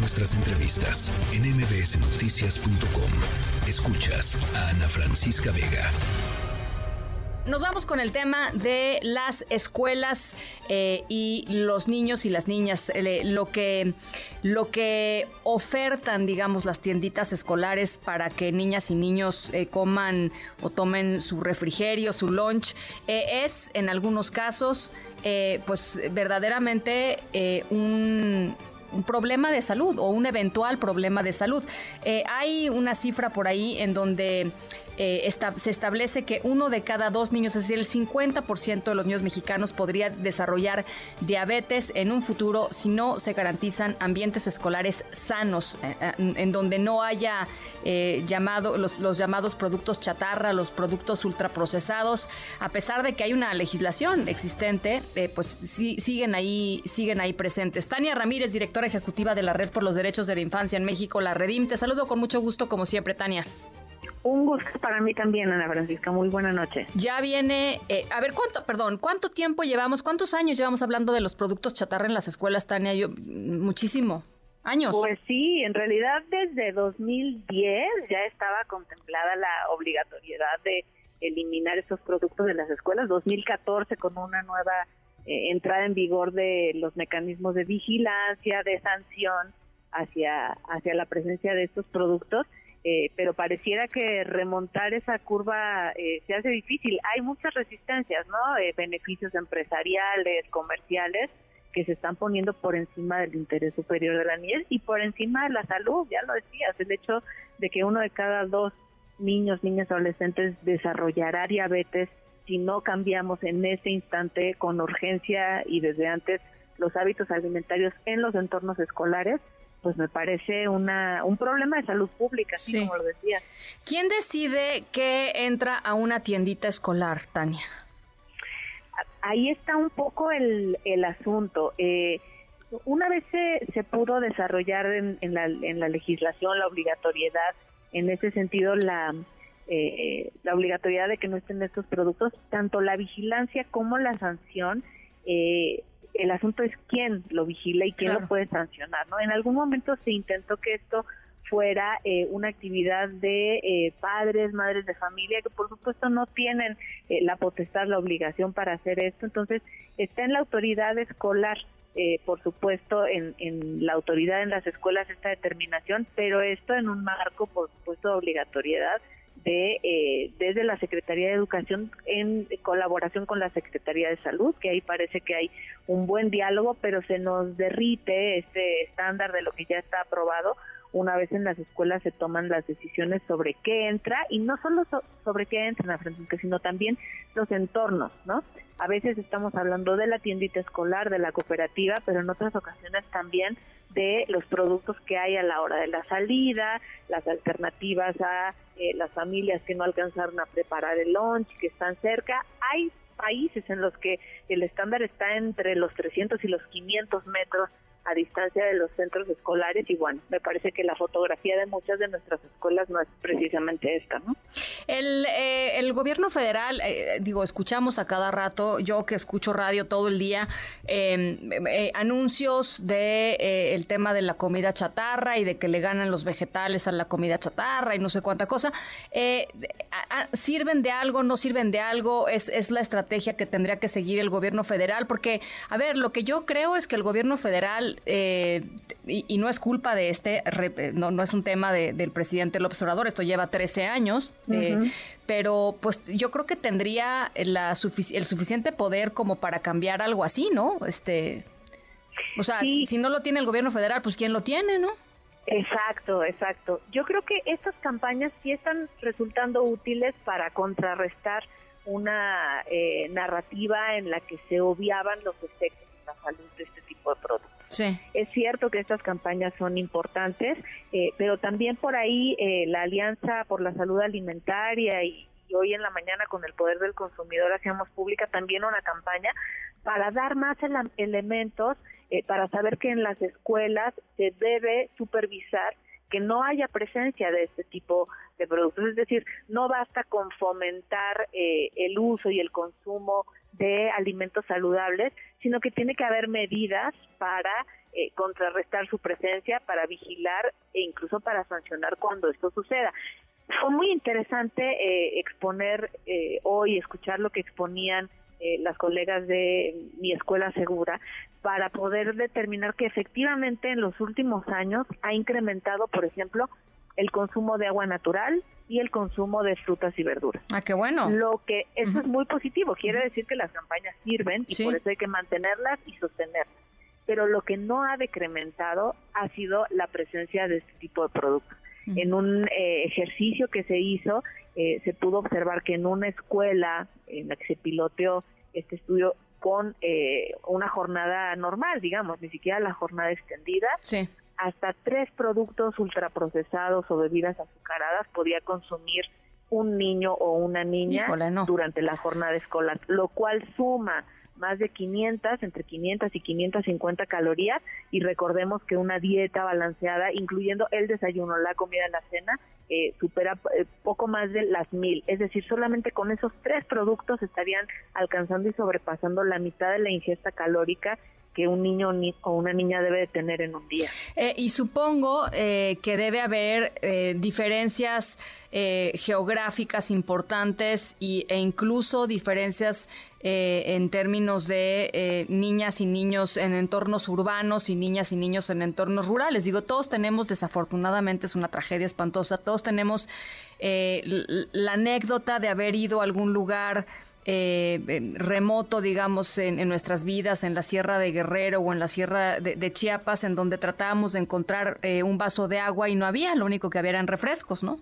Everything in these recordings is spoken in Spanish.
nuestras entrevistas en mbsnoticias.com. Escuchas a Ana Francisca Vega. Nos vamos con el tema de las escuelas eh, y los niños y las niñas, eh, lo que lo que ofertan, digamos, las tienditas escolares para que niñas y niños eh, coman o tomen su refrigerio, su lunch, es en algunos casos, pues verdaderamente un un problema de salud o un eventual problema de salud. hay una cifra por ahí en donde eh, se establece que uno de cada dos niños, es decir, el 50% de los niños mexicanos podría desarrollar diabetes en un futuro si no se garantizan ambientes escolares sanos, eh, eh, en donde no haya llamado, los, llamados productos chatarra, los productos ultraprocesados, a pesar de que hay una legislación existente, pues siguen ahí, siguen ahí presentes. Tania Ramírez, directora ejecutiva de la Red por los Derechos de la Infancia en México, la Redim. Te saludo con mucho gusto, como siempre, Tania. Un gusto para mí también, Ana Francisca. Muy buena noche. Ya viene, eh, a ver, ¿cuánto, perdón, cuánto tiempo llevamos, cuántos años llevamos hablando de los productos chatarra en las escuelas, Tania? Yo, muchísimo. ¿Años? Pues sí, en realidad desde 2010 ya estaba contemplada la obligatoriedad de eliminar estos productos de las escuelas. 2014 con una nueva eh, entrada en vigor de los mecanismos de vigilancia, de sanción hacia, hacia la presencia de estos productos eh, pero pareciera que remontar esa curva eh, se hace difícil. Hay muchas resistencias, ¿no? Eh, beneficios empresariales, comerciales, que se están poniendo por encima del interés superior de la niñez y por encima de la salud, ya lo decías, el hecho de que uno de cada dos niños, niñas, adolescentes desarrollará diabetes si no cambiamos en ese instante con urgencia y desde antes los hábitos alimentarios en los entornos escolares, pues me parece una, un problema de salud pública, así como lo decía. ¿Quién decide que entra a una tiendita escolar, Tania? Ahí está un poco el, el asunto. Eh, una vez se, se pudo desarrollar en, en, la, en la legislación la obligatoriedad, en ese sentido la, eh, la obligatoriedad de que no estén estos productos, tanto la vigilancia como la sanción eh, el asunto es quién lo vigila y quién lo puede sancionar, ¿no? En algún momento se intentó que esto fuera eh, una actividad de eh, padres, madres de familia, que por supuesto no tienen eh, la potestad, la obligación para hacer esto. Entonces, está en la autoridad escolar, por supuesto, en, en la autoridad en las escuelas esta determinación, pero esto en un marco, por supuesto, de obligatoriedad de eh, desde la Secretaría de Educación en colaboración con la Secretaría de Salud, que ahí parece que hay un buen diálogo, pero se nos derrite este estándar de lo que ya está aprobado una vez en las escuelas se toman las decisiones sobre qué entra y no solo sobre qué entra, Francisca, sino también los entornos, ¿no? A veces estamos hablando de la tiendita escolar, de la cooperativa, pero en otras ocasiones también de los productos que hay a la hora de la salida, las alternativas a eh, las familias que no alcanzaron a preparar el lunch, que están cerca. Hay países en los que el estándar está entre los 300 y los 500 metros a distancia de los centros escolares y bueno, me parece que la fotografía de muchas de nuestras escuelas no es precisamente esta, ¿no? El, eh, el gobierno federal, eh, digo, escuchamos a cada rato, yo que escucho radio todo el día, em, eh, anuncios de el tema de la comida chatarra y de que le ganan los vegetales a la comida chatarra y no sé cuánta cosa. ¿Sirven de algo, no sirven de algo? ¿Es, ¿Es la estrategia que tendría que seguir el gobierno federal? Porque, a ver, lo que yo creo es que el gobierno federal eh, y, no es culpa de este, no, no es un tema del presidente López Obrador, esto lleva 13 años, eh, pero pues yo creo que tendría la el suficiente poder como para cambiar algo así, ¿no? Este, o sea, si, no lo tiene el gobierno federal, pues ¿quién lo tiene, no? Exacto, exacto. Yo creo que estas campañas sí están resultando útiles para contrarrestar una eh, narrativa en la que se obviaban los efectos en la salud de este tipo de productos. Es cierto que estas campañas son importantes, eh, pero también por ahí eh, la Alianza por la Salud Alimentaria y, hoy en la mañana con el Poder del Consumidor hacíamos pública también una campaña para dar más elementos, eh, para saber que en las escuelas se debe supervisar que no haya presencia de este tipo de productos. Es decir, no basta con fomentar el uso y el consumo de alimentos saludables, sino que tiene que haber medidas para eh, contrarrestar su presencia, para vigilar e incluso para sancionar cuando esto suceda. Fue muy interesante eh, exponer eh, hoy, escuchar lo que exponían las colegas de mi escuela segura, para poder determinar que efectivamente en los últimos años ha incrementado, por ejemplo, el consumo de agua natural y el consumo de frutas y verduras. Ah, qué bueno. Lo que eso es muy positivo, quiere decir que las campañas sirven y por eso hay que mantenerlas y sostenerlas pero lo que no ha decrementado ha sido la presencia de este tipo de productos. En un eh, ejercicio que se hizo, eh, se pudo observar que en una escuela en la que se piloteó este estudio con eh, una jornada normal, digamos, ni siquiera la jornada extendida, hasta tres productos ultraprocesados o bebidas azucaradas podía consumir un niño o una niña durante la jornada escolar, lo cual suma más de 500, entre 500 y 550 calorías y recordemos que una dieta balanceada, incluyendo el desayuno, la comida, la cena, eh, supera eh, poco más de las mil. Es decir, solamente con esos tres productos estarían alcanzando y sobrepasando la mitad de la ingesta calórica que un niño o una niña debe de tener en un día. Eh, y supongo eh, que debe haber eh, diferencias geográficas importantes y, e incluso diferencias en términos de niñas y niños en entornos urbanos y niñas y niños en entornos rurales. Digo, todos tenemos, desafortunadamente, es una tragedia espantosa, todos tenemos la anécdota de haber ido a algún lugar eh, remoto, digamos, en, nuestras vidas, en la Sierra de Guerrero o en la Sierra de, Chiapas, en donde tratábamos de encontrar eh, un vaso de agua y no había, lo único que había eran refrescos, ¿no?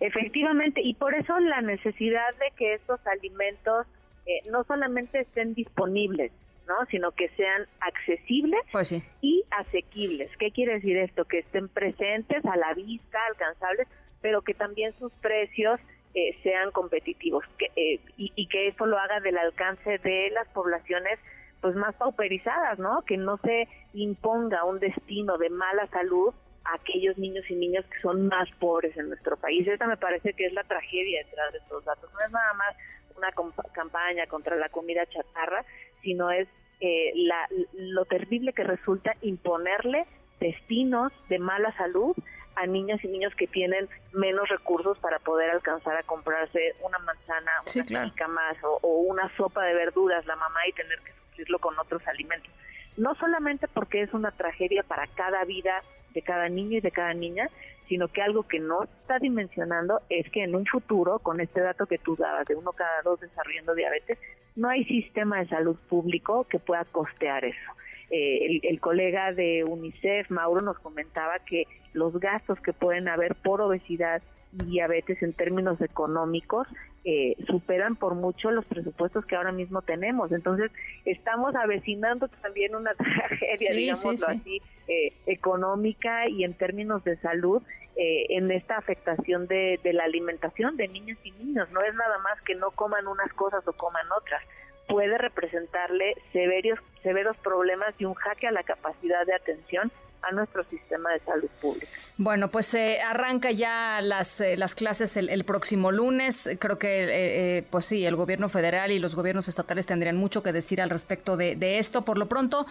Efectivamente, y por eso la necesidad de que estos alimentos eh, no solamente estén disponibles, ¿no? sino que sean accesibles pues y asequibles. ¿Qué quiere decir esto? Que estén presentes, a la vista, alcanzables, pero que también sus precios eh, sean competitivos que, eh, y, que eso lo haga del alcance de las poblaciones pues más pauperizadas, ¿no? Que no se imponga un destino de mala salud a aquellos niños y niñas que son más pobres en nuestro país. Esta me parece que es la tragedia detrás de estos datos. No es nada más una campaña contra la comida chatarra, sino es eh, la, lo terrible que resulta imponerle destinos de mala salud a niñas y niños que tienen menos recursos para poder alcanzar a comprarse una manzana, una más o, una sopa de verduras la mamá y tener que suplirlo con otros alimentos. No solamente porque es una tragedia para cada vida de cada niño y de cada niña, sino que algo que no está dimensionando es que en un futuro, con este dato que tú dabas de uno cada dos desarrollando diabetes, no hay sistema de salud público que pueda costear eso. Eh, el, colega de UNICEF, Mauro, nos comentaba que los gastos que pueden haber por obesidad y diabetes en términos económicos eh, superan por mucho los presupuestos que ahora mismo tenemos. Entonces, estamos avecinando también una tragedia, digámoslo así, eh, económica y en términos de salud en esta afectación de, de la alimentación de niños y niños. No es nada más que no coman unas cosas o coman otras puede representarle severos, severos problemas y un jaque a la capacidad de atención a nuestro sistema de salud pública. Bueno, pues eh, arranca ya las, eh, las clases el, próximo lunes. Creo que, eh, pues sí, el gobierno federal y los gobiernos estatales tendrían mucho que decir al respecto de, esto. Por lo pronto,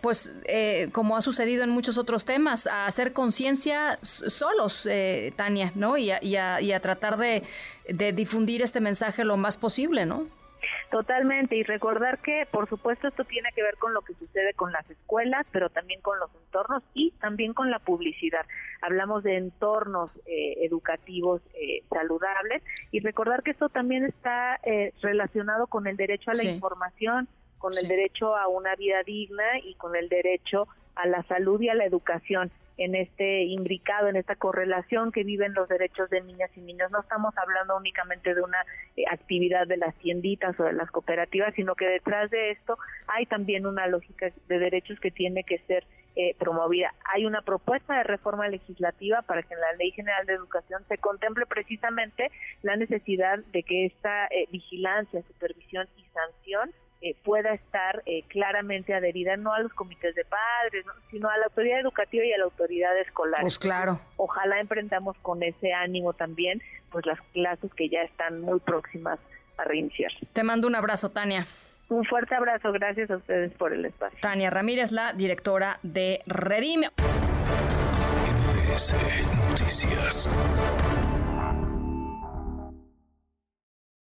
pues como ha sucedido en muchos otros temas, a hacer conciencia solos, Tania, ¿no? Y a, tratar de difundir este mensaje lo más posible, ¿no? Totalmente, y recordar que, por supuesto, esto tiene que ver con lo que sucede con las escuelas, pero también con los entornos y también con la publicidad. Hablamos de entornos eh, educativos eh, saludables y recordar que esto también está eh, relacionado con el derecho a la información, con el derecho a una vida digna y con el derecho a la salud y a la educación en este imbricado, en esta correlación que viven los derechos de niñas y niños. No estamos hablando únicamente de una eh, actividad de las tienditas o de las cooperativas, sino que detrás de esto hay también una lógica de derechos que tiene que ser eh, promovida. Hay una propuesta de reforma legislativa para que en la Ley General de Educación se contemple precisamente la necesidad de que esta eh, vigilancia, supervisión y sanción eh, pueda estar eh, claramente adherida no a los comités de padres, sino a la autoridad educativa y a la autoridad escolar. Pues claro. Ojalá emprendamos con ese ánimo también, pues las clases que ya están muy próximas a reiniciar. Te mando un abrazo, Tania. Un fuerte abrazo, gracias a ustedes por el espacio. Tania Ramírez, la directora de Redime. MBS Noticias.